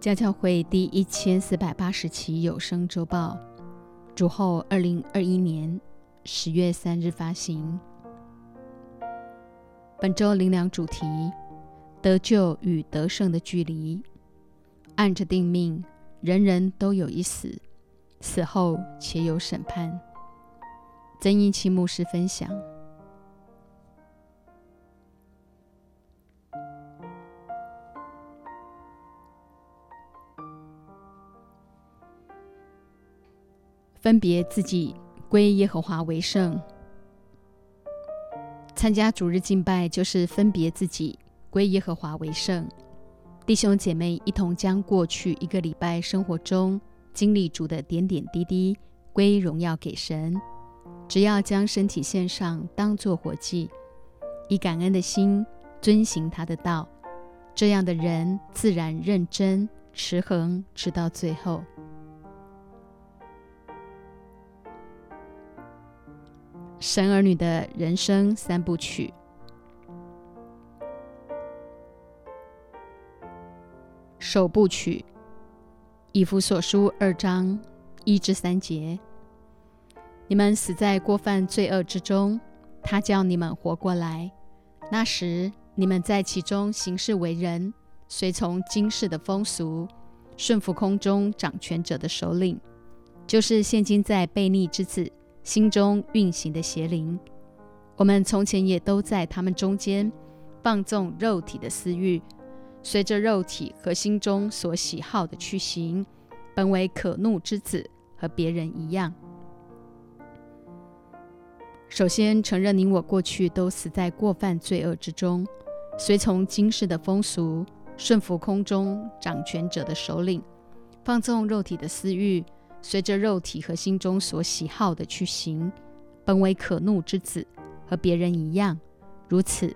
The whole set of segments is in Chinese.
家教会第一千四百八十期有声周报，主后二零二一年十月三日发行。本周灵粮主题：得救与得胜的距离。按着定命，人人都有一死，死后且有审判。曾一期牧师分享。分别自己归耶和华为圣。参加主日敬拜就是分别自己归耶和华为圣。弟兄姐妹一同将过去一个礼拜生活中经历主的点点滴滴归荣耀给神。只要将身体献上，当作活祭，以感恩的心遵行他的道，这样的人自然认真持恒，直到最后。神儿女的人生三部曲。首部曲，以弗所书二章一至三节：你们死在过犯罪恶之中，他叫你们活过来。那时你们在其中行事为人，随从今世的风俗，顺服空中掌权者的首领，就是现今在悖逆之子。心中运行的邪灵，我们从前也都在他们中间放纵肉体的私欲，随着肉体和心中所喜好的去行，本为可怒之子，和别人一样。首先承认你我过去都死在过犯罪恶之中，随从今世的风俗，顺服空中掌权者的首领，放纵肉体的私欲。随着肉体和心中所喜好的去行，本为可怒之子，和别人一样。如此，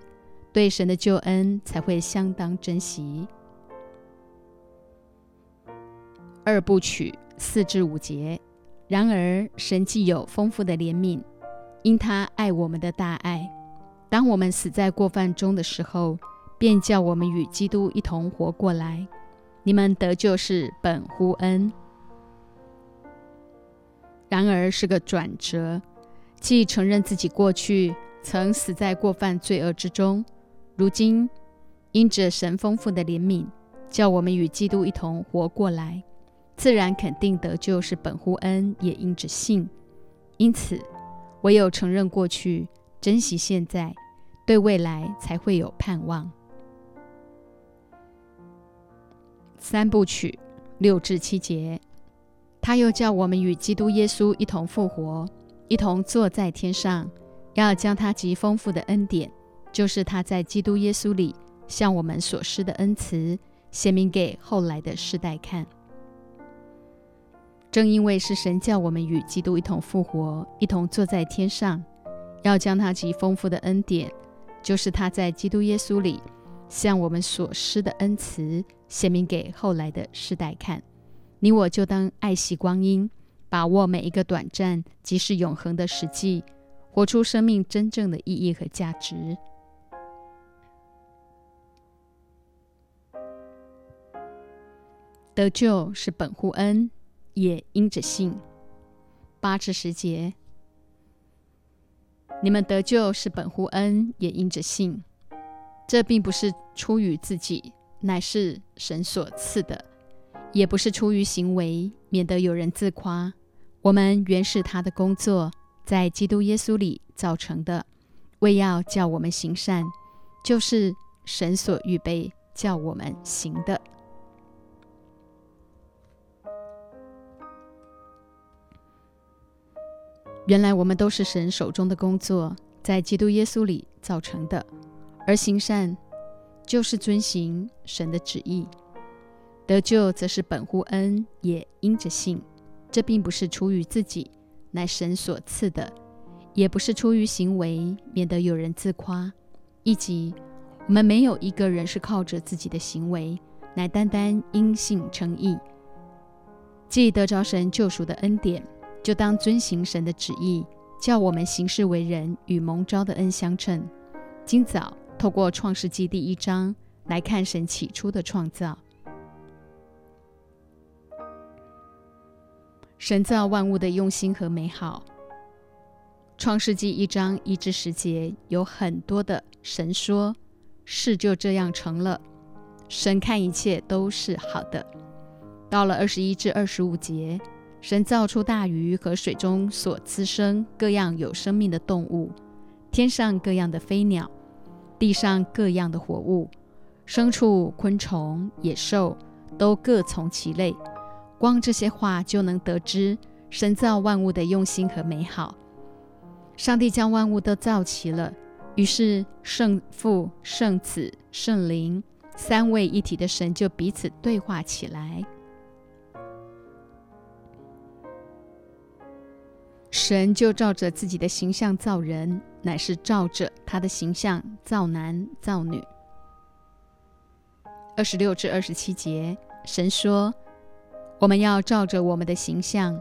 对神的救恩才会相当珍惜。二部曲四至五节。然而，神既有丰富的怜悯，因他爱我们的大爱，当我们死在过犯中的时候，便叫我们与基督一同活过来。你们得救是本乎恩。然而是个转折，既承认自己过去曾死在过犯罪恶之中，如今因着神丰富的怜悯，叫我们与基督一同活过来，自然肯定得救是本乎恩，也因着信。因此，唯有承认过去，珍惜现在，对未来才会有盼望。三部曲六至七节。他又叫我们与基督耶稣一同复活，一同坐在天上，要将他极丰富的恩典，就是他在基督耶稣里向我们所施的恩慈，显明给后来的世代看。正因为是神叫我们与基督一同复活，一同坐在天上，要将他极丰富的恩典，就是他在基督耶稣里向我们所施的恩慈，显明给后来的世代看。你我就当爱惜光阴，把握每一个短暂即是永恒的实际，活出生命真正的意义和价值。得救是本乎恩，也因着信。八至十节，你们得救是本乎恩，也因着信。这并不是出于自己，乃是神所赐的。也不是出于行为，免得有人自夸。我们原是他的工作，在基督耶稣里造成的，为要叫我们行善，就是神所预备叫我们行的。原来我们都是神手中的工作，在基督耶稣里造成的，而行善，就是遵行神的旨意。得救则是本乎恩，也因着信。这并不是出于自己，乃神所赐的；也不是出于行为，免得有人自夸。以及我们没有一个人是靠着自己的行为，乃单单因信称义。既得着神救赎的恩典，就当遵行神的旨意，叫我们行事为人与蒙召的恩相称。今早透过创世纪第一章来看神起初的创造。神造万物的用心和美好。创世纪一章一至十节有很多的神说，事就这样成了。神看一切都是好的。到了二十一至二十五节，神造出大鱼和水中所滋生各样有生命的动物，天上各样的飞鸟，地上各样的活物，牲畜、昆虫、野兽，都各从其类。光这些话就能得知神造万物的用心和美好。上帝将万物都造齐了，于是圣父、圣子、圣灵三位一体的神就彼此对话起来。神就照着自己的形象造人，乃是照着他的形象造男造女。二十六至二十七节，神说：“我们要照着我们的形象，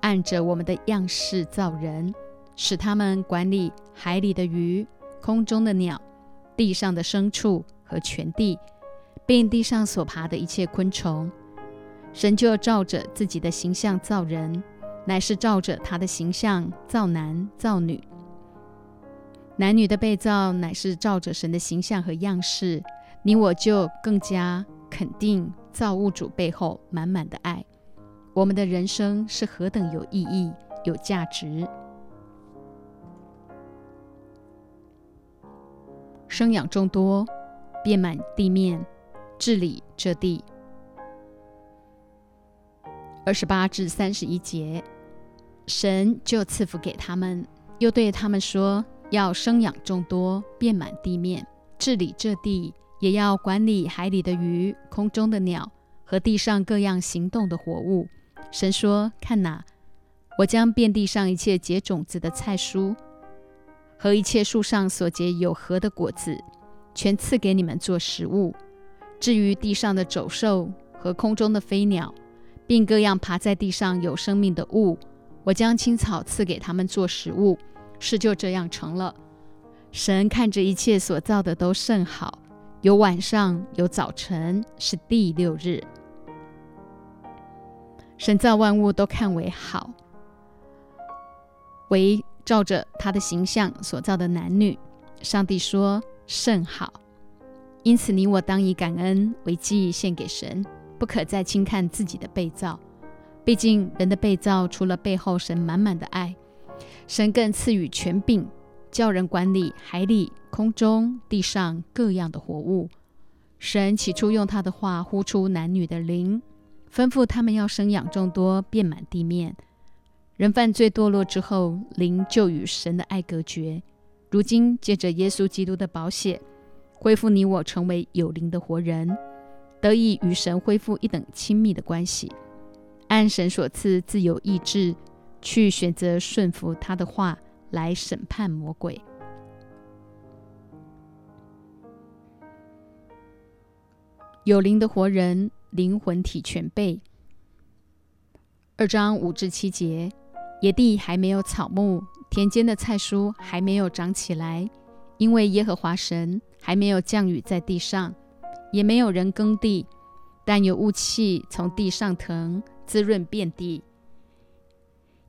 按着我们的样式造人。”使他们管理海里的鱼、空中的鸟、地上的牲畜和全地，并地上所爬的一切昆虫。神就照着自己的形象造人，乃是照着他的形象造男造女。男女的被造乃是照着神的形象和样式。你我就更加肯定造物主背后满满的爱。我们的人生是何等有意义、有价值。生养众多，遍满地面，治理这地。二十八至三十一节，神就赐福给他们，又对他们说：要生养众多，遍满地面，治理这地，也要管理海里的鱼、空中的鸟和地上各样行动的活物。神说：看哪，我将遍地上一切结种子的菜蔬。和一切树上所结有核的果子，全赐给你们做食物。至于地上的走兽和空中的飞鸟，并各样爬在地上有生命的物，我将青草赐给他们做食物。事就这样成了。神看着一切所造的都甚好，有晚上，有早晨，是第六日。神造万物都看为好，为。照着他的形象所造的男女，上帝说甚好。因此，你我当以感恩为祭献给神，不可再轻看自己的被造。毕竟，人的被造除了背后神满满的爱，神更赐予权柄，叫人管理海里、空中、地上各样的活物。神起初用他的话呼出男女的灵，吩咐他们要生养众多，遍满地面。人犯罪堕落之后，灵就与神的爱隔绝。如今借着耶稣基督的宝血，恢复你我成为有灵的活人，得以与神恢复一等亲密的关系。按神所赐自由意志，去选择顺服他的话，来审判魔鬼。有灵的活人，灵魂体全备。二章五至七节。野地还没有草木，田间的菜蔬还没有长起来，因为耶和华神还没有降雨在地上，也没有人耕地，但有雾气从地上腾，滋润遍地。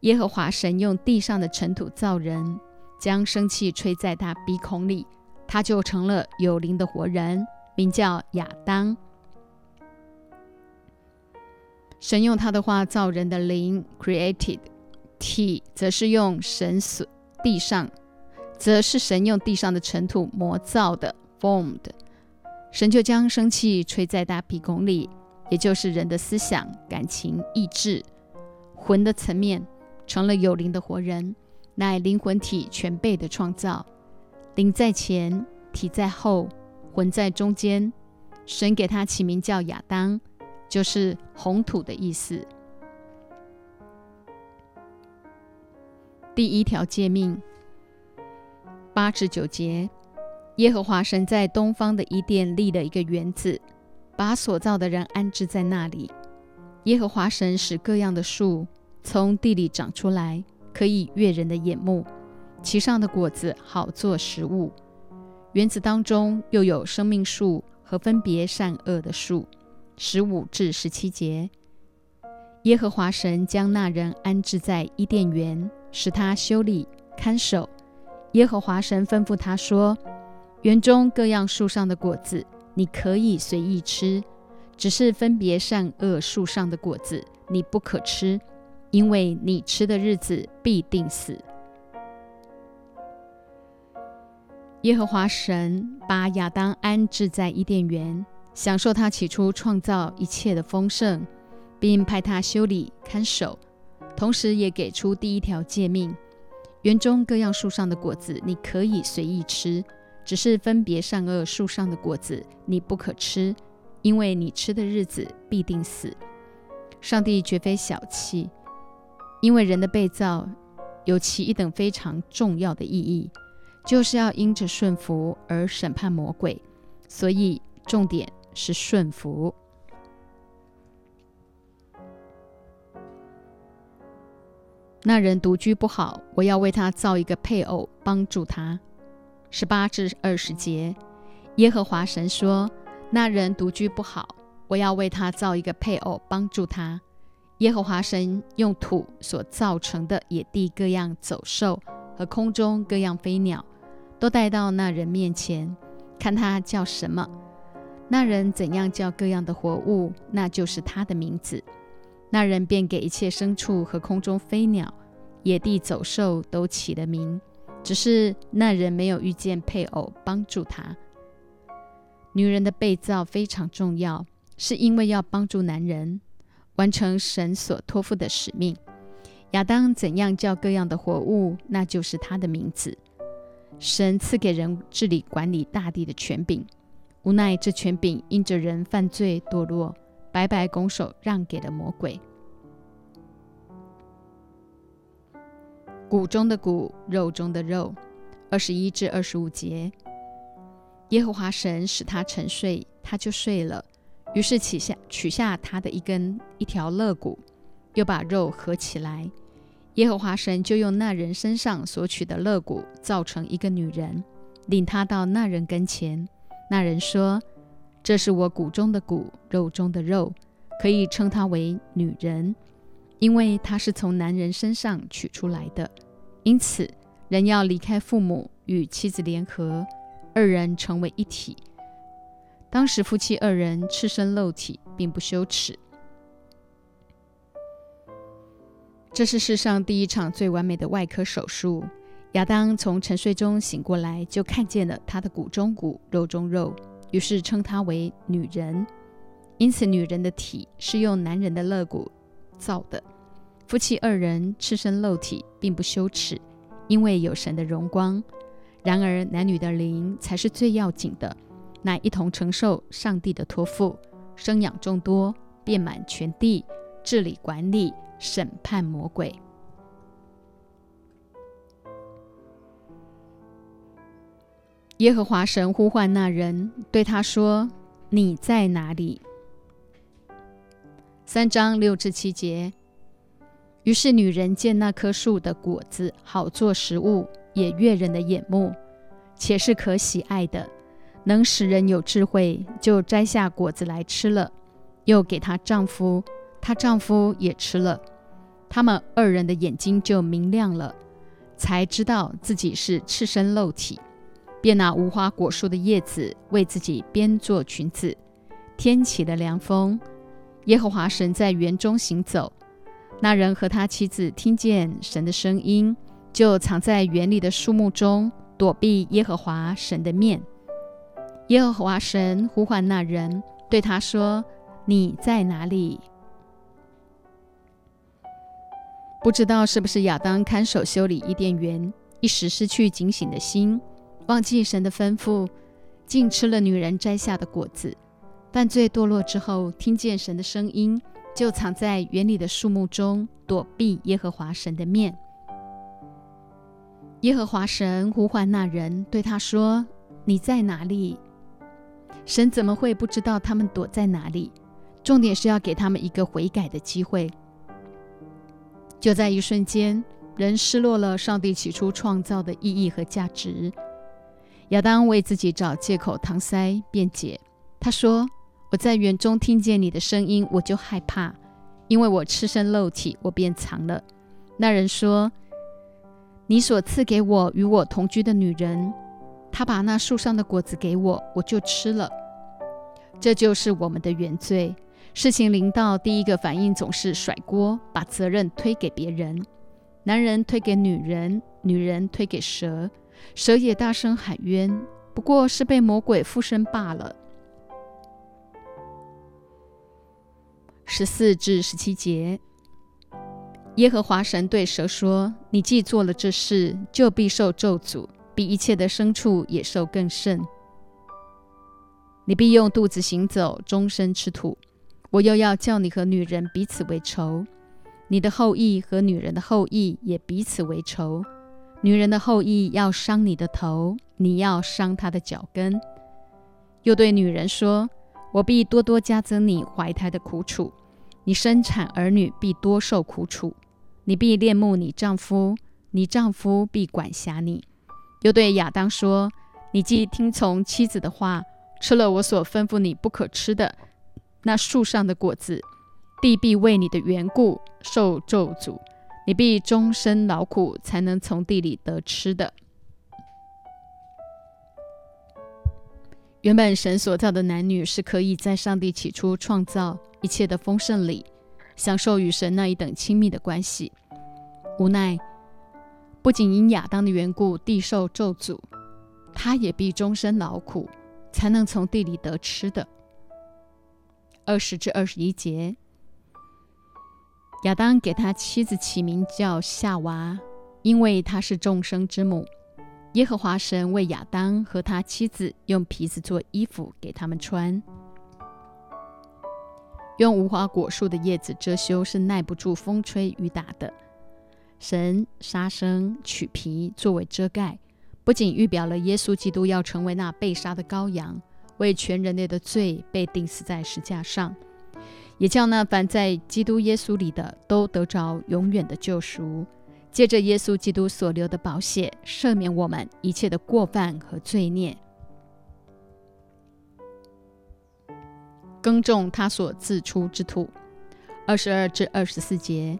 耶和华神用地上的尘土造人，将生气吹在他鼻孔里，他就成了有灵的活人，名叫亚当。神用他的话造人的灵，created。体则是用神所地上，则是神用地上的尘土磨造的 （formed）。神就将生气吹在大鼻孔里，也就是人的思想、感情、意志、魂的层面，成了有灵的活人，乃灵魂体全备的创造。灵在前，体在后，魂在中间。神给他起名叫亚当，就是红土的意思。第一条诫命，八至九节，耶和华神在东方的伊甸立了一个园子，把所造的人安置在那里。耶和华神使各样的树从地里长出来，可以悦人的眼目，其上的果子好做食物。园子当中又有生命树和分别善恶的树。十五至十七节。耶和华神将那人安置在伊甸园，使他修理看守。耶和华神吩咐他说：“园中各样树上的果子，你可以随意吃；只是分别善恶树上的果子，你不可吃，因为你吃的日子必定死。”耶和华神把亚当安置在伊甸园，享受他起初创造一切的丰盛，并派他修理看守，同时也给出第一条诫命。园中各样树上的果子，你可以随意吃；只是分别善恶树上的果子，你不可吃，因为你吃的日子必定死。上帝绝非小气，因为人的被造有其一等非常重要的意义，就是要因着顺服而审判魔鬼，所以重点是顺服。那人独居不好，我要为他造一个配偶，帮助他。十八至二十节，耶和华神说：“那人独居不好，我要为他造一个配偶，帮助他。”耶和华神用土所造成的野地各样走兽和空中各样飞鸟，都带到那人面前，看他叫什么。那人怎样叫各样的活物，那就是他的名字。那人便给一切牲畜和空中飞鸟、野地走兽都起了名，只是那人没有遇见配偶帮助他。女人的被造非常重要，是因为要帮助男人完成神所托付的使命。亚当怎样叫各样的活物，那就是他的名字。神赐给人治理管理大地的权柄，无奈这权柄因着人犯罪堕落。白白拱手让给了魔鬼。骨中的骨，肉中的肉。二十一至二十五节，耶和华神使他沉睡，他就睡了。于是取下取下他的一根一条肋骨，又把肉合起来。耶和华神就用那人身上所取的肋骨造成一个女人，领他到那人跟前。那人说。这是我骨中的骨，肉中的肉，可以称她为女人，因为她是从男人身上取出来的。因此，人要离开父母，与妻子联合，二人成为一体。当时夫妻二人赤身露体，并不羞耻。这是世上第一场最完美的外科手术。亚当从沉睡中醒过来，就看见了他的骨中骨，肉中肉。于是称她为女人，因此女人的体是用男人的肋骨造的。夫妻二人赤身露体，并不羞耻，因为有神的荣光。然而男女的灵才是最要紧的，乃一同承受上帝的托付，生养众多，遍满全地，治理管理，审判魔鬼。耶和华神呼唤那人，对他说：“你在哪里？”三章六至七节。于是女人见那棵树的果子好做食物，也悦人的眼目，且是可喜爱的，能使人有智慧，就摘下果子来吃了，又给她丈夫，她丈夫也吃了。他们二人的眼睛就明亮了，才知道自己是赤身露体。便拿无花果树的叶子为自己编做裙子。天起了凉风，耶和华神在园中行走。那人和他妻子听见神的声音，就藏在园里的树木中，躲避耶和华神的面。耶和华神呼唤那人，对他说：“你在哪里？”不知道是不是亚当看守修理伊甸园，一时失去警醒的心。忘记神的吩咐，竟吃了女人摘下的果子。犯罪堕落之后，听见神的声音，就藏在园里的树木中，躲避耶和华神的面。耶和华神呼唤那人，对他说：“你在哪里？”神怎么会不知道他们躲在哪里？重点是要给他们一个悔改的机会。就在一瞬间，人失落了上帝起初创造的意义和价值。亚当为自己找借口搪塞辩解，他说：“我在园中听见你的声音，我就害怕，因为我赤身露体，我便藏了。那人说：“你所赐给我与我同居的女人，他把那树上的果子给我，我就吃了。”这就是我们的原罪。事情临到，第一个反应总是甩锅，把责任推给别人。男人推给女人，女人推给蛇，蛇也大声喊冤，不过是被魔鬼附身罢了。十四至十七节，耶和华神对蛇说：“你既做了这事，就必受咒诅，比一切的牲畜、野兽更甚。你必用肚子行走，终身吃土。我又要叫你和女人彼此为仇，你的后裔和女人的后裔也彼此为仇。女人的后裔要伤你的头，你要伤她的脚跟。”又对女人说。我必多多加增你怀胎的苦楚，你生产儿女必多受苦楚，你必恋慕你丈夫，你丈夫必管辖你。又对亚当说：你既听从妻子的话，吃了我所吩咐你不可吃的那树上的果子，地必为你的缘故受咒诅，你必终身劳苦，才能从地里得吃的。原本神所造的男女是可以在上帝起初创造一切的丰盛里，享受与神那一等亲密的关系。无奈，不仅因亚当的缘故，地受咒诅，他也必终身劳苦，才能从地里得吃的。二十至二十一节，亚当给他妻子起名叫夏娃，因为她是众生之母。耶和华神为亚当和他妻子用皮子做衣服给他们穿，用无花果树的叶子遮羞是耐不住风吹雨打的。神杀生取皮作为遮盖，不仅预表了耶稣基督要成为那被杀的羔羊，为全人类的罪被钉死在石架上，也叫那凡在基督耶稣里的都得着永远的救赎。借着耶稣基督所流的宝血，赦免我们一切的过犯和罪孽，耕种他所自出之土。二十二至二十四节，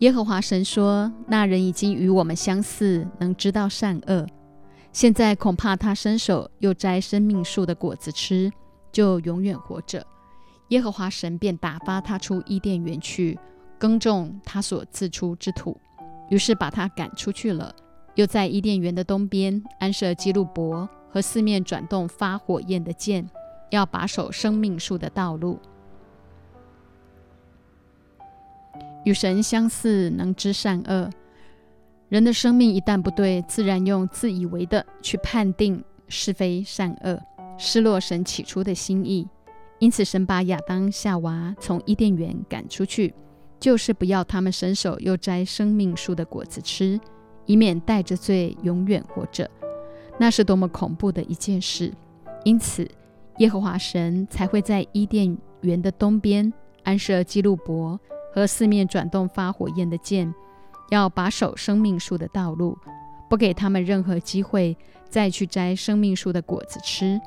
耶和华神说：“那人已经与我们相似，能知道善恶。现在恐怕他伸手又摘生命树的果子吃，就永远活着。”耶和华神便打发他出伊甸园去，耕种他所自出之土。于是把他赶出去了，又在伊甸园的东边安设基路伯和四面转动发火焰的剑，要把守生命树的道路。与神相似，能知善恶。人的生命一旦不对，自然用自以为的去判定是非善恶，失落神起初的心意。因此，神把亚当、夏娃从伊甸园赶出去。就是不要他们伸手又摘生命树的果子吃，以免带着罪永远活着。那是多么恐怖的一件事！因此，耶和华神才会在伊甸园的东边安设基路伯和四面转动发火焰的剑，要把守生命树的道路，不给他们任何机会再去摘生命树的果子吃。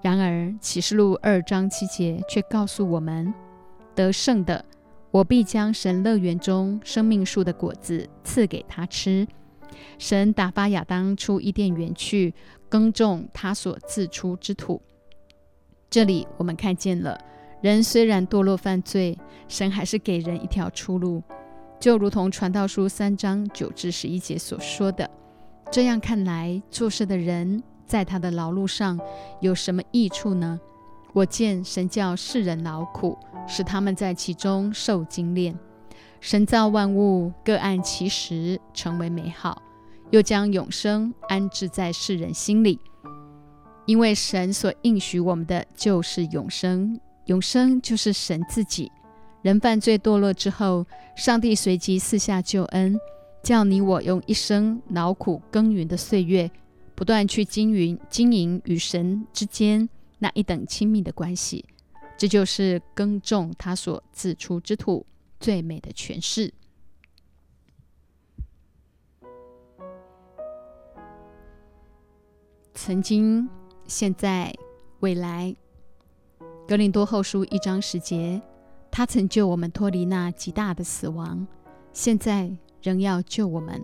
然而，启示录二章七节却告诉我们，得胜的。我必将神乐园中生命树的果子赐给他吃。神打发亚当出伊甸园去耕种他所自出之土。这里我们看见了，人虽然堕落犯罪，神还是给人一条出路，就如同传道书三章九至十一节所说的。这样看来，做事的人在他的劳碌上有什么益处呢？我见神叫世人劳苦，使他们在其中受精炼。神造万物各按其时，成为美好，又将永生安置在世人心里。因为神所应许我们的就是永生，永生就是神自己。人犯罪堕落之后，上帝随即赐下救恩，叫你我用一生劳苦耕耘的岁月，不断去经营经营与神之间。那一等亲密的关系，这就是耕种他所自出之土最美的诠释。曾经、现在、未来，《格林多后书》一章十节，他曾救我们脱离那极大的死亡，现在仍要救我们，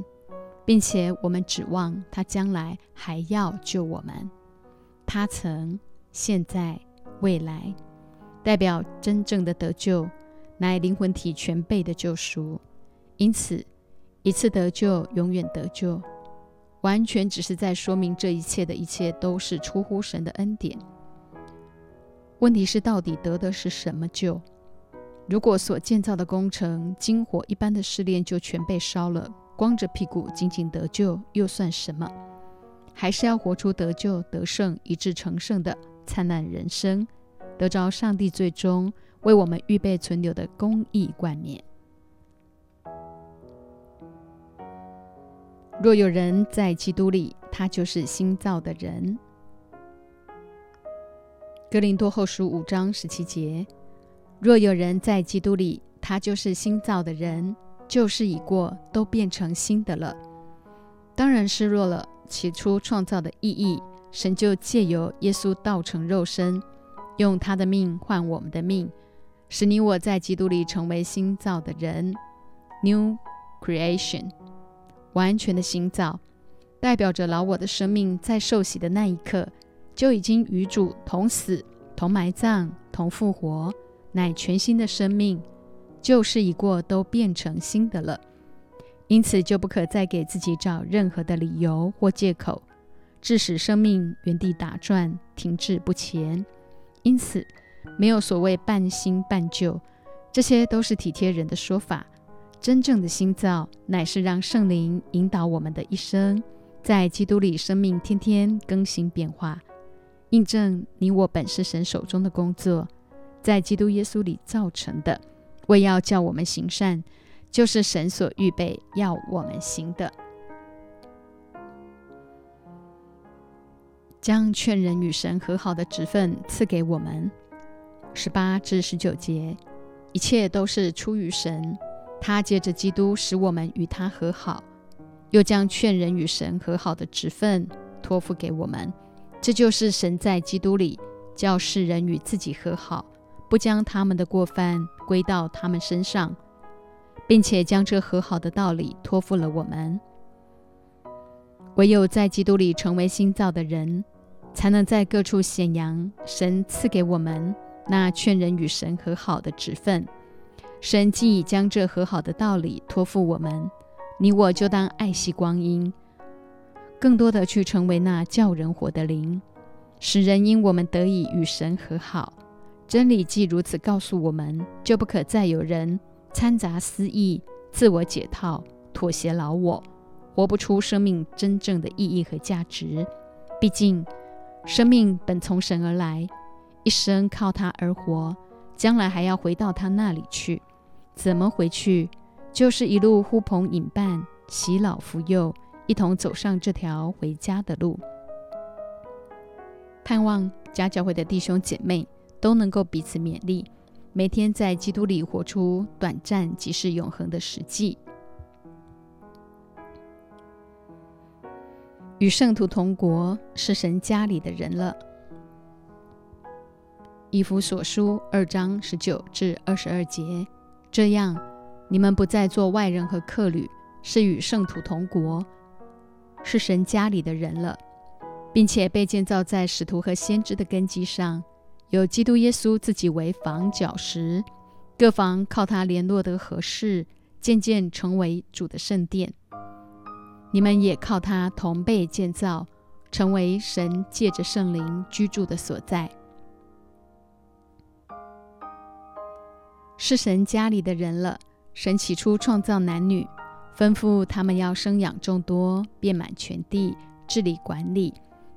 并且我们指望他将来还要救我们。他曾、现在、未来，代表真正的得救，乃灵魂体全备的救赎。因此，一次得救，永远得救，完全只是在说明这一切的一切都是出乎神的恩典。问题是，到底得的是什么救？如果所建造的工程金火一般的试炼就全被烧了，光着屁股仅仅得救又算什么？还是要活出得救、得胜、以致成圣的灿烂人生，得着上帝最终为我们预备存留的公义冠冕。若有人在基督里，他就是新造的人。格林多后书五章十七节。若有人在基督里，他就是新造的人，旧事已过，都变成新的了。当然失落了起初创造的意义，神就借由耶稣道成肉身，用他的命换我们的命，使你我在基督里成为新造的人 （New Creation），完全的新造，代表着老我的生命在受洗的那一刻就已经与主同死、同埋葬、同复活。乃全新的生命，旧事已过，都变成新的了。因此，就不可再给自己找任何的理由或借口，致使生命原地打转，停滞不前。因此，没有所谓半新半旧，这些都是体贴人的说法。真正的新造，乃是让圣灵引导我们的一生，在基督里，生命天天更新变化，印证你我本是神手中的工作。在基督耶稣里造成的，为要叫我们行善，就是神所预备要我们行的。将劝人与神和好的职分赐给我们。十八至十九节，一切都是出于神，他借着基督使我们与他和好，又将劝人与神和好的职分托付给我们。这就是神在基督里叫世人与自己和好。不将他们的过犯归到他们身上，并且将这和好的道理托付了我们。唯有在基督里成为新造的人，才能在各处显扬神赐给我们那劝人与神和好的职分。神既已将这和好的道理托付我们，你我就当爱惜光阴，更多的去成为那叫人活的灵，使人因我们得以与神和好。真理既如此告诉我们，就不可再有人掺杂私意、自我解套、妥协老我，活不出生命真正的意义和价值。毕竟，生命本从神而来，一生靠他而活，将来还要回到他那里去。怎么回去？就是一路呼朋引伴、洗老扶幼，一同走上这条回家的路。盼望家教会的弟兄姐妹。都能够彼此勉励，每天在基督里活出短暂即是永恒的实际。与圣徒同国，是神家里的人了。以弗所书二章十九至二十二节，这样你们不再做外人和客旅，是与圣徒同国，是神家里的人了，并且被建造在使徒和先知的根基上。有基督耶稣自己为房角石，各房靠他联络得合适，渐渐成为主的圣殿。你们也靠他同被建造，成为神借着圣灵居住的所在。是神家里的人了。神起初创造男女，吩咐他们要生养众多，遍满全地，治理管理。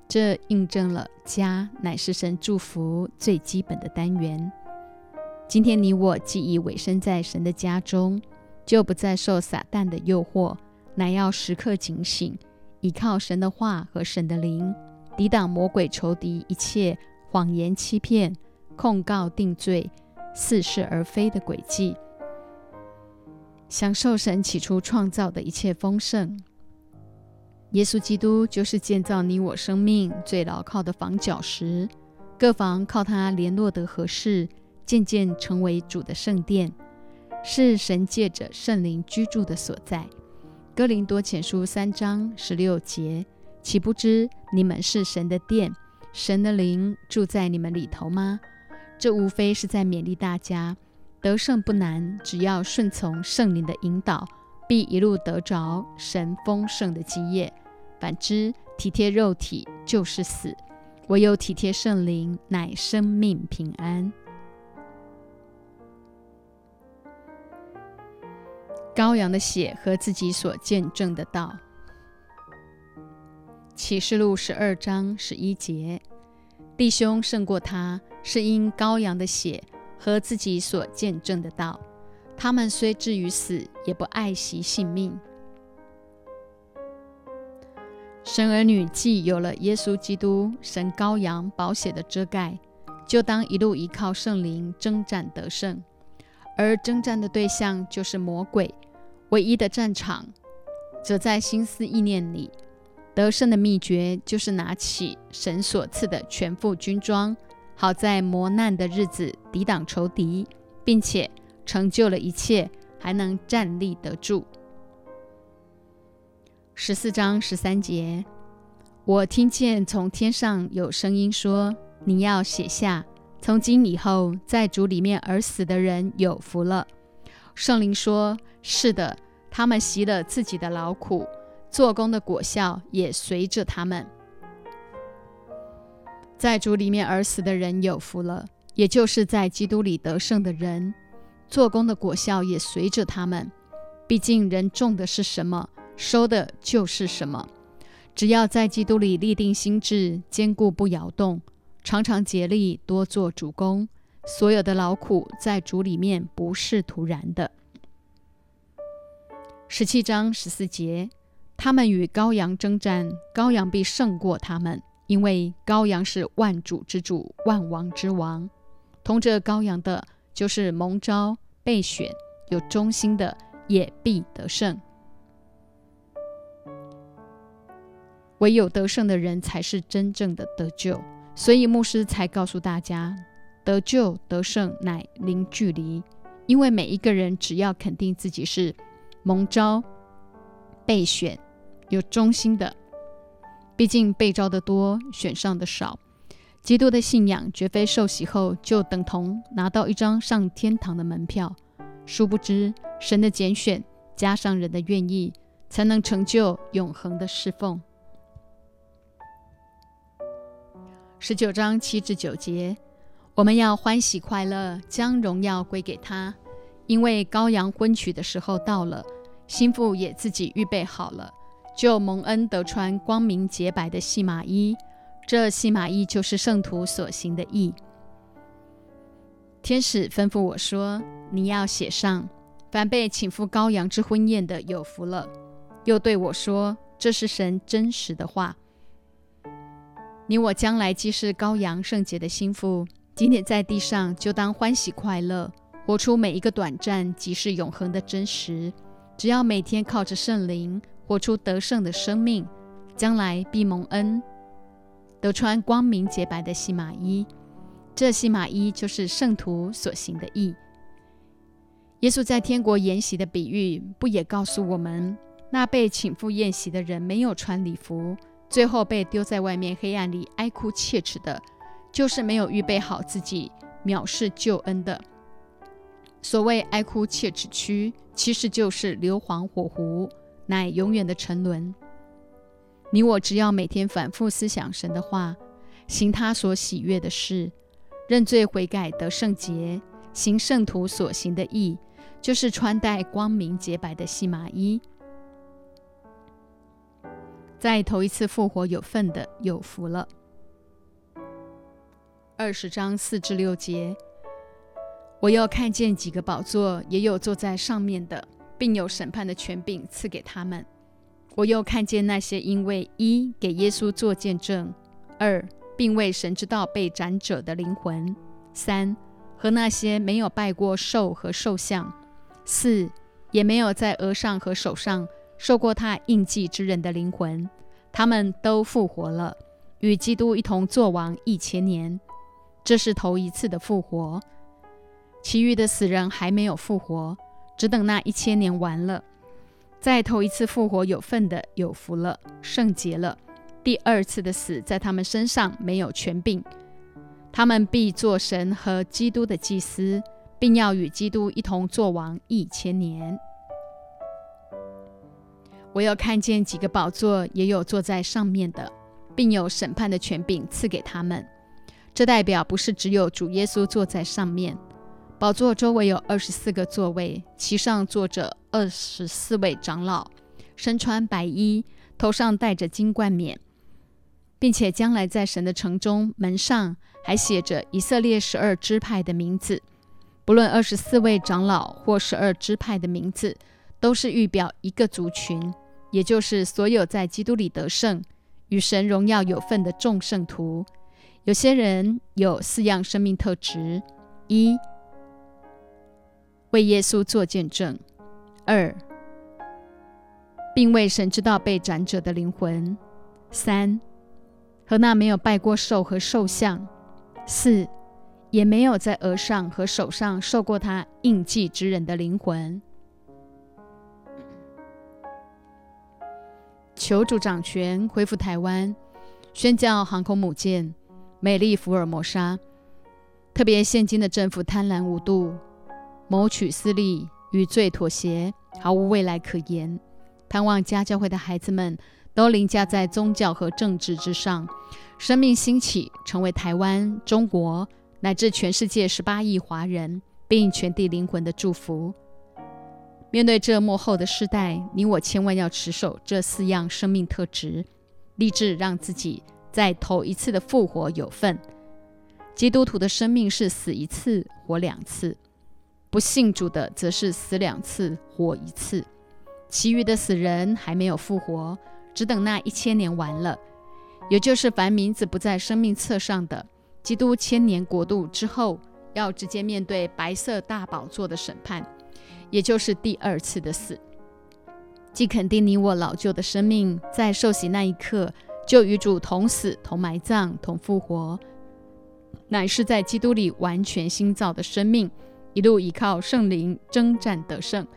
这印证了家乃是神祝福最基本的单元。今天你我既已委身在神的家中，就不再受撒旦的诱惑，乃要时刻警醒，依靠神的话和神的灵，抵挡魔鬼仇敌一切谎言、欺骗、控告、定罪、似是而非的诡计，享受神起初创造的一切丰盛。耶稣基督就是建造你我生命最牢靠的房角石，各房靠他联络得合适，渐渐成为主的圣殿，是神借着圣灵居住的所在。哥林多前书三章十六节，岂不知你们是神的殿，神的灵住在你们里头吗？这无非是在勉励大家，得胜不难，只要顺从圣灵的引导，必一路得着神丰盛的基业。反之，体贴肉体就是死，唯有体贴圣灵，乃生命平安。羔羊的血和自己所见证的道。启示录十二章十一节，弟兄胜过他，是因羔羊的血和自己所见证的道。他们虽至于死，也不爱惜性命。神儿女既有了耶稣基督、神羔羊宝血的遮盖，就当一路依靠圣灵征战得胜。而征战的对象就是魔鬼，唯一的战场则在心思意念里。得胜的秘诀就是拿起神所赐的全副军装，好在磨难的日子抵挡仇敌，并且成就了一切，还能站立得住。十四章十三节，我听见从天上有声音说：“你要写下，从今以后，在主里面而死的人有福了。”圣灵说：“是的，他们习了自己的劳苦，做工的果效也随着他们。在主里面而死的人有福了，也就是在基督里得胜的人，做工的果效也随着他们。毕竟人种的是什么？”收的就是什么。只要在基督里立定心志，坚固不摇动，常常竭力多做主公，所有的劳苦在主里面不是徒然的。十七章十四节，他们与羔羊征战，羔羊必胜过他们，因为羔羊是万主之主，万王之王。同着羔羊的，就是蒙召、备选、有忠心的，也必得胜。唯有得胜的人才是真正的得救，所以牧师才告诉大家，得救得胜乃零距离。因为每一个人只要肯定自己是蒙召、被选、有忠心的，毕竟被招的多，选上的少。基督的信仰绝非受洗后就等同拿到一张上天堂的门票。殊不知，神的拣选加上人的愿意，才能成就永恒的侍奉。十九章七至九节，我们要欢喜快乐，将荣耀归给他，因为羔羊婚娶的时候到了，心腹也自己预备好了，就蒙恩得穿光明洁白的细麻衣。这细麻衣就是圣徒所行的义。天使吩咐我说：“你要写上，凡被请赴羔羊之婚宴的有福了。”又对我说：“这是神真实的话。”你我将来既是羔羊圣洁的心腹，今天在地上就当欢喜快乐，活出每一个短暂即是永恒的真实。只要每天靠着圣灵活出得胜的生命，将来必蒙恩，得穿光明洁白的细麻衣。这细麻衣就是圣徒所行的义。耶稣在天国筵席的比喻，不也告诉我们，那被请赴宴席的人没有穿礼服？最后被丢在外面黑暗里哀哭切齿的，就是没有预备好自己藐视救恩的。所谓哀哭切齿区，其实就是硫磺火湖，乃永远的沉沦。你我只要每天反复思想神的话，行他所喜悦的事，认罪悔改得圣洁，行圣徒所行的义，就是穿戴光明洁白的细麻衣。在头一次复活有份的有福了。二十章四至六节，我又看见几个宝座，也有坐在上面的，并有审判的权柄赐给他们。我又看见那些因为一给耶稣做见证，二并为神之道被斩者的灵魂，三和那些没有拜过兽和兽像，四也没有在额上和手上。受过他印记之人的灵魂，他们都复活了，与基督一同作王一千年。这是头一次的复活。其余的死人还没有复活，只等那一千年完了，在头一次复活有份的有福了，圣洁了。第二次的死在他们身上没有权柄，他们必做神和基督的祭司，并要与基督一同作王一千年。我又看见几个宝座，也有坐在上面的，并有审判的权柄赐给他们。这代表不是只有主耶稣坐在上面。宝座周围有二十四个座位，其上坐着二十四位长老，身穿白衣，头上戴着金冠冕。并且将来在神的城中门上还写着以色列十二支派的名字，不论二十四位长老或十二支派的名字，都是预表一个族群，也就是所有在基督里得胜、与神荣耀有份的众圣徒。有些人有四样生命特质：一、为耶稣做见证；二、并为神知道被斩者的灵魂；三。和那没有拜过兽和兽像，四也没有在额上和手上受过他印记之人的灵魂。求主掌权，恢复台湾，宣教航空母舰美丽福尔摩沙。特别现今的政府贪婪无度，谋取私利，与罪妥协，毫无未来可言。盼望家教会的孩子们。都凌驾在宗教和政治之上，生命兴起，成为台湾、中国乃至全世界十八亿华人并全地灵魂的祝福。面对这幕后的世代，你我千万要持守这四样生命特质，立志让自己在头一次的复活有份。基督徒的生命是死一次活两次，不信主的则是死两次活一次，其余的死人还没有复活。只等那一千年完了，也就是凡名字不在生命册上的基督千年国度之后，要直接面对白色大宝座的审判，也就是第二次的死。既肯定你我老旧的生命在受洗那一刻就与主同死、同埋葬、同复活，乃是在基督里完全新造的生命，一路依靠圣灵征战得胜，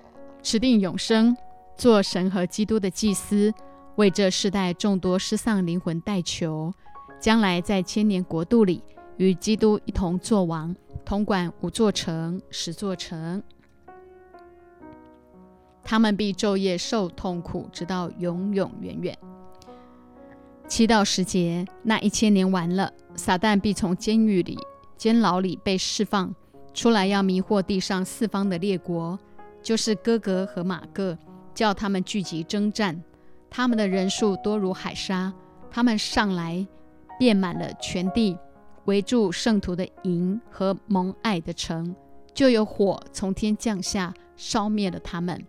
持定永生，做神和基督的祭司。为这世代众多失丧灵魂代求，将来在千年国度里与基督一同作王，统管五座城、十座城。他们必昼夜受痛苦，直到永永远远。七到十节，那一千年完了，撒旦必从监狱里、监牢里被释放出来，要迷惑地上四方的列国，就是哥哥和马各，叫他们聚集征战。他们的人数多如海沙，他们上来遍满了全地，围住圣徒的营和蒙爱的城，就有火从天降下，烧灭了他们。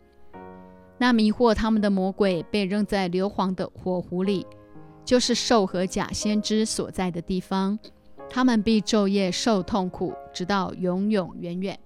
那迷惑他们的魔鬼被扔在硫磺的火湖里，就是兽和假先知所在的地方。他们必昼夜受痛苦，直到永永远远。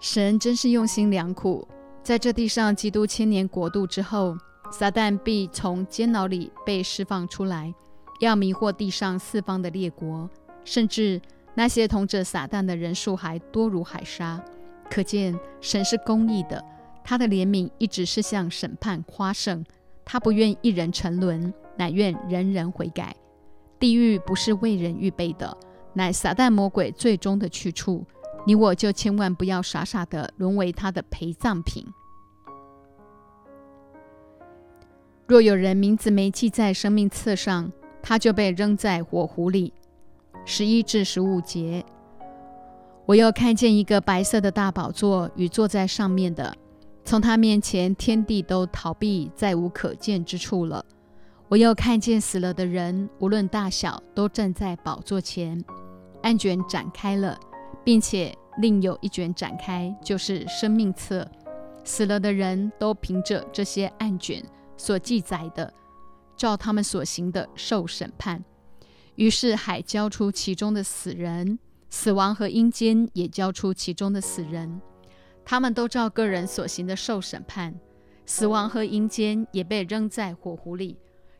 神真是用心良苦。在这地上，基督千年国度之后，撒旦必从监牢里被释放出来，要迷惑地上四方的列国，甚至那些同着撒旦的人数还多如海沙。可见神是公义的，他的怜悯一直是向审判夸胜，他不愿一人沉沦，乃愿人人悔改。地狱不是为人预备的，乃撒旦魔鬼最终的去处。你我就千万不要傻傻的沦为他的陪葬品。若有人名字没记在生命册上，他就被扔在火湖里。十一至十五节，我又看见一个白色的大宝座与坐在上面的，从他面前天地都逃避，再无可见之处了。我又看见死了的人，无论大小，都站在宝座前，案卷展开了。并且另有一卷展开，就是生命册。死了的人都凭着这些案卷所记载的，照他们所行的受审判。于是海交出其中的死人，死亡和阴间也交出其中的死人，他们都照个人所行的受审判。死亡和阴间也被扔在火湖里，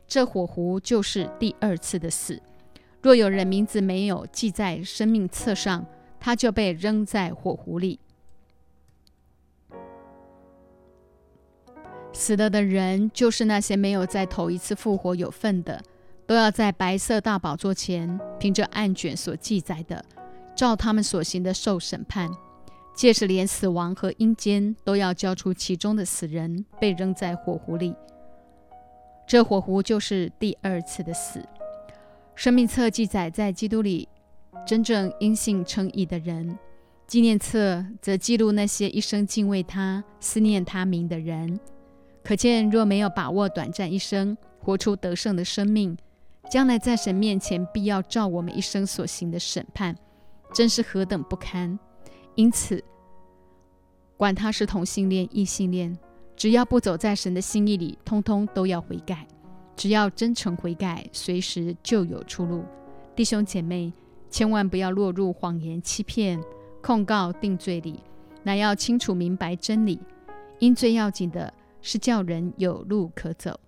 这火湖就是第二次的死。若有人名字没有记在生命册上，他就被扔在火湖里。死了的人，就是那些没有在头一次复活有份的，都要在白色大宝座前，凭着案卷所记载的，照他们所行的受审判。届时，连死亡和阴间都要交出其中的死人，被扔在火湖里。这火湖就是第二次的死。生命册记载在基督里真正因信称义的人，纪念册则记录那些一生敬畏他、思念他名的人。可见，若没有把握短暂一生，活出得胜的生命，将来在神面前必要照我们一生所行的审判，真是何等不堪！因此，管他是同性恋、异性恋，只要不走在神的心意里，通通都要悔改。只要真诚悔改，随时就有出路。弟兄姐妹，千万不要落入谎言、欺骗、控告、定罪里，乃要清楚明白真理。因最要紧的。是叫人有路可走。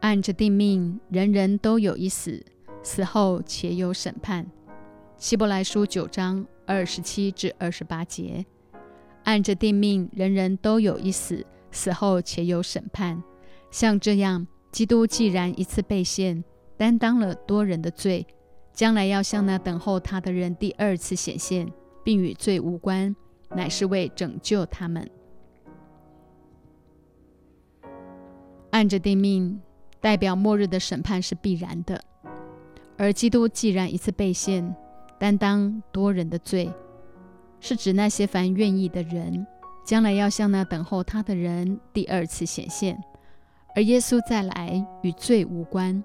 按着定命，人人都有一死，死后且有审判。希伯来书九章二十七至二十八节。按着定命，人人都有一死，死后且有审判。像这样，基督既然一次被献，担当了多人的罪，将来要向那等候他的人第二次显现。并与罪无关，乃是为拯救他们。按着定命，代表末日的审判是必然的。而基督既然一次被献，担当多人的罪，是指那些凡愿意的人，将来要向那等候他的人第二次显现。而耶稣再来与罪无关，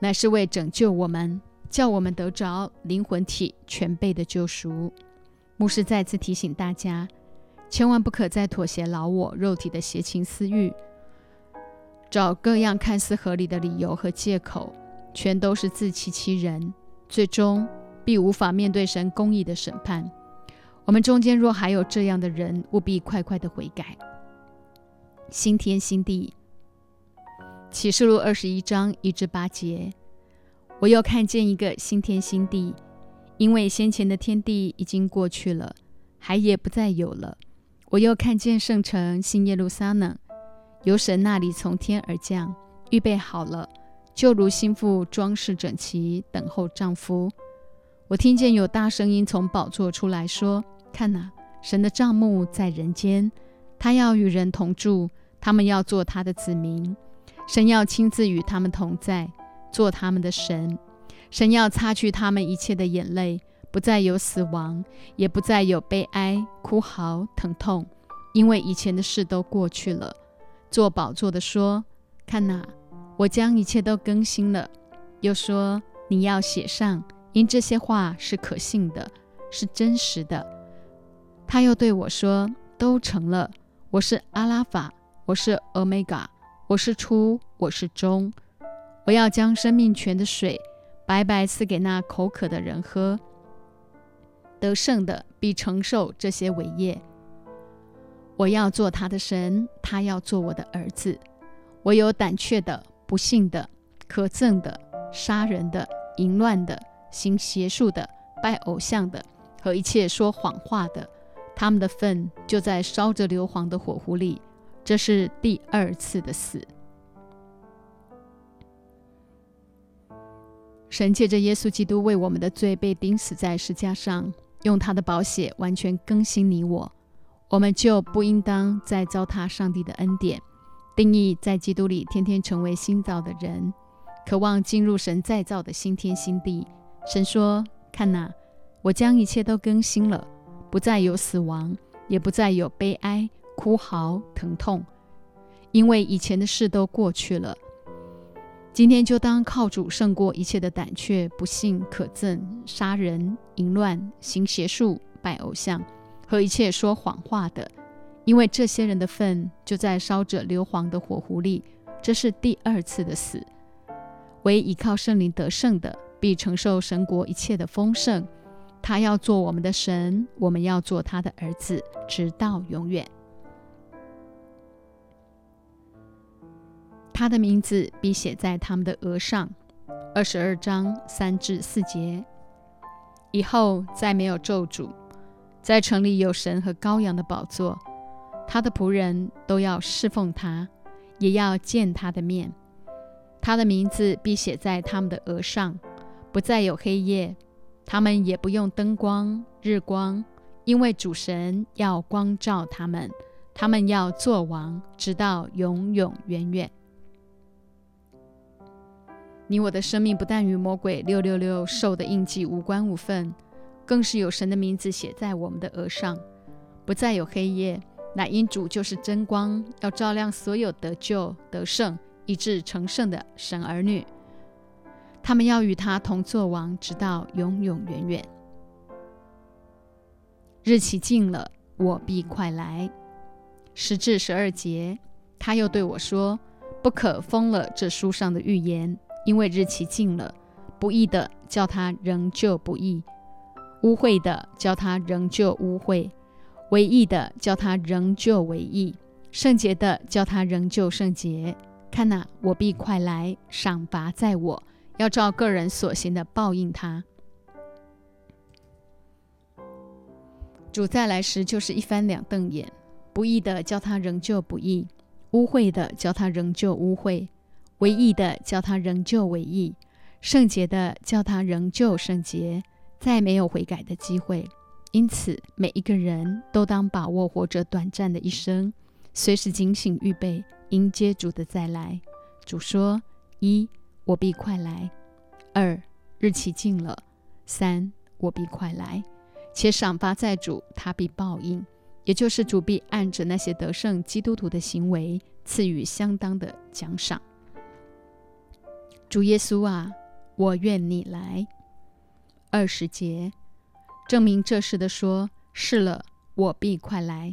乃是为拯救我们，叫我们得着灵魂体全备的救赎。牧师再次提醒大家，千万不可再妥协老我肉体的邪情私欲，找各样看似合理的理由和借口，全都是自欺欺人，最终必无法面对神公义的审判。我们中间若还有这样的人，务必快快的悔改。新天新地，启示录二十一章一至八节，我又看见一个新天新地。因为先前的天地已经过去了，海也不再有了。我又看见圣城新耶路撒冷，由神那里从天而降，预备好了，就如心腹装饰整齐，等候丈夫。我听见有大声音从宝座出来说：“看哪，神的帐幕在人间，他要与人同住，他们要做他的子民，神要亲自与他们同在，做他们的神。”神要擦去他们一切的眼泪，不再有死亡，也不再有悲哀、哭嚎、疼痛，因为以前的事都过去了。做宝座的说：“看哪，我将一切都更新了。”又说：“你要写上，因这些话是可信的，是真实的。”他又对我说：“都成了。我是阿拉法，我是欧米伽，我是初，我是终。我要将生命泉的水。”白白赐给那口渴的人喝，得胜的必承受这些伟业。我要做他的神，他要做我的儿子。我有胆怯的、不幸的、可憎的、杀人的、淫乱的、行邪术的、拜偶像的和一切说谎话的，他们的粪就在烧着硫磺的火湖里。这是第二次的死。神借着耶稣基督为我们的罪被钉死在石架上，用他的宝血完全更新你我，我们就不应当再糟蹋上帝的恩典。定义在基督里天天成为新造的人，渴望进入神再造的新天新地。神说：“看哪，我将一切都更新了，不再有死亡，也不再有悲哀、哭嚎、疼痛，因为以前的事都过去了。”今天就当靠主胜过一切的胆怯、不幸、可憎、杀人、淫乱、行邪术、拜偶像和一切说谎话的，因为这些人的粪就在烧着硫磺的火湖里。这是第二次的死。唯依靠圣灵得胜的，必承受神国一切的丰盛。他要做我们的神，我们要做他的儿子，直到永远。他的名字必写在他们的额上。二十二章三至四节。以后再没有咒诅，在城里有神和羔羊的宝座，他的仆人都要侍奉他，也要见他的面。他的名字必写在他们的额上，不再有黑夜，他们也不用灯光、日光，因为主神要光照他们。他们要做王，直到永永远远。你我的生命不但与魔鬼六六六兽的印记无关无分，更是有神的名字写在我们的额上，不再有黑夜。乃因主就是真光，要照亮所有得救得胜以致成圣的神儿女。他们要与他同作王，直到永永远远。日期近了，我必快来。十至十二节，他又对我说：“不可封了这书上的预言。”因为日期近了，不义的叫他仍旧不义，污秽的叫他仍旧污秽，为义的叫他仍旧为义，圣洁的叫他仍旧圣洁。看哪，我必快来，赏罚在我，要照个人所行的报应他。主再来时，就是一翻两瞪眼，不义的叫他仍旧不义，污秽的叫他仍旧污秽。唯义的叫他仍旧为义，圣洁的叫他仍旧圣洁，再没有悔改的机会。因此，每一个人都当把握活着短暂的一生，随时警醒预备迎接主的再来。主说：一，我必快来；二，日期近了；三，我必快来，且赏罚在主，他必报应，也就是主必按着那些得胜基督徒的行为赐予相当的奖赏。主耶稣啊，我愿你来。二十节，证明这事的说：是了，我必快来。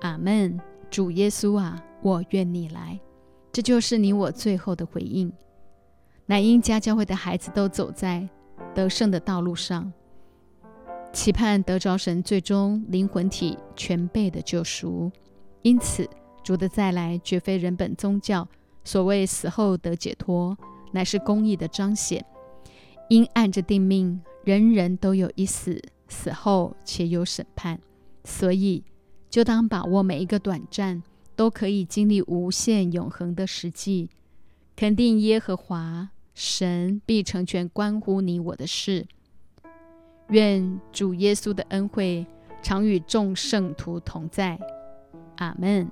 阿门。主耶稣啊，我愿你来。这就是你我最后的回应。乃因家教会的孩子都走在得胜的道路上，期盼得着神最终灵魂体全备的救赎。因此，主的再来绝非人本宗教所谓死后得解脱。乃是公义的彰显，因按着定命，人人都有一死，死后且有审判，所以就当把握每一个短暂，都可以经历无限永恒的实际，肯定耶和华神必成全关乎你我的事。愿主耶稣的恩惠常与众圣徒同在，阿门。